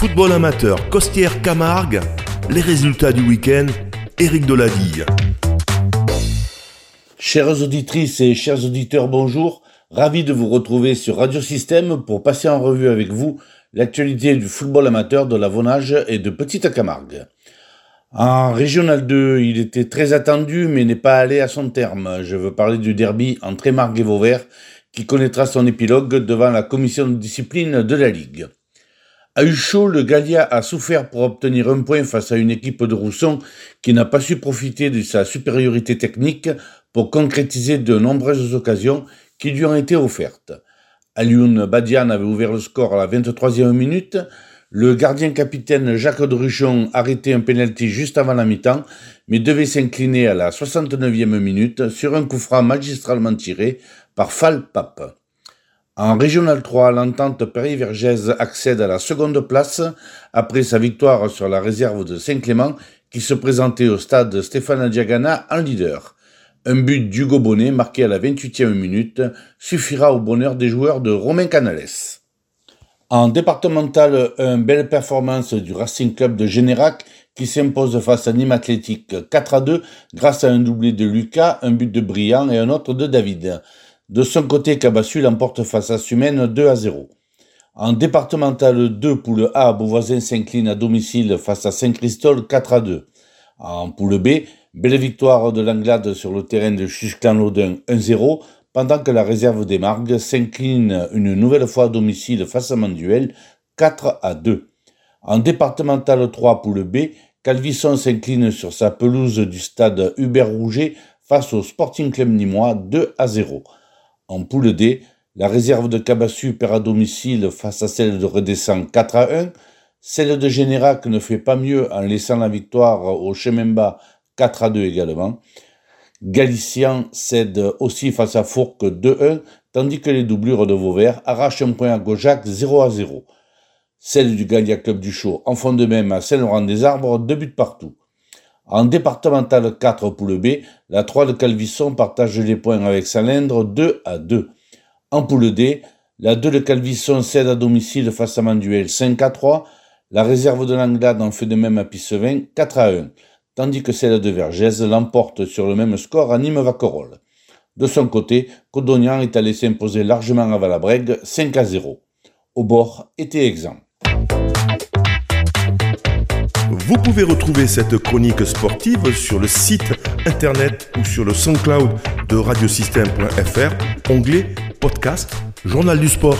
Football amateur, Costière Camargue, les résultats du week-end, Éric Deladille. Chères auditrices et chers auditeurs, bonjour. Ravi de vous retrouver sur Radio Système pour passer en revue avec vous l'actualité du football amateur de la Vonage et de Petite Camargue. En Régional 2, il était très attendu mais n'est pas allé à son terme. Je veux parler du derby entre Émargues et Vauvert qui connaîtra son épilogue devant la commission de discipline de la Ligue. À Uchot, le Gallia a souffert pour obtenir un point face à une équipe de Rousson qui n'a pas su profiter de sa supériorité technique pour concrétiser de nombreuses occasions qui lui ont été offertes. Alioun Badian avait ouvert le score à la 23e minute. Le gardien capitaine Jacques Druchon arrêtait un penalty juste avant la mi-temps, mais devait s'incliner à la 69e minute sur un coup franc magistralement tiré par Fall Pape. En Régional 3, l'entente Paris-Vergès accède à la seconde place après sa victoire sur la réserve de Saint-Clément qui se présentait au stade Stéphane Diagana en leader. Un but d'Hugo Bonnet marqué à la 28e minute suffira au bonheur des joueurs de Romain Canales. En départemental, une belle performance du Racing Club de Générac qui s'impose face à Nîmes Athlétique 4 à 2 grâce à un doublé de Lucas, un but de Briand et un autre de David. De son côté, Cabassu l'emporte face à Sumène 2 à 0. En départemental 2, poule A, Beauvoisin s'incline à domicile face à Saint-Christol 4 à 2. En poule B, belle victoire de l'Anglade sur le terrain de Chusclan-Laudun 1-0, pendant que la réserve des Margues s'incline une nouvelle fois à domicile face à Manduel 4 à 2. En départemental 3, poule B, Calvisson s'incline sur sa pelouse du stade Hubert Rouget face au Sporting Club Nîmois 2 à 0. En poule D, la réserve de Cabassu perd à domicile face à celle de Redescend 4 à 1. Celle de Générac ne fait pas mieux en laissant la victoire au Chemin 4 à 2 également. Galicien cède aussi face à Fourques 2-1, tandis que les doublures de Vauvert arrachent un point à Gojac 0 à 0. Celle du Gallia Club du Chaud en font de même à Saint-Laurent-des-Arbres, deux buts partout. En départemental 4 poule B, la 3 de Calvisson partage les points avec Salindre 2 à 2. En poule D, la 2 de Calvisson cède à domicile face à Manduel 5 à 3. La réserve de l'Anglade en fait de même à Pissevin 4 à 1, tandis que celle de Vergès l'emporte sur le même score à Nîmes-Vacorol. De son côté, Codognan est allé s'imposer largement à Valabrègue 5 à 0. Au bord était exempt. Vous pouvez retrouver cette chronique sportive sur le site internet ou sur le SoundCloud de radiosystème.fr, onglet podcast, journal du sport.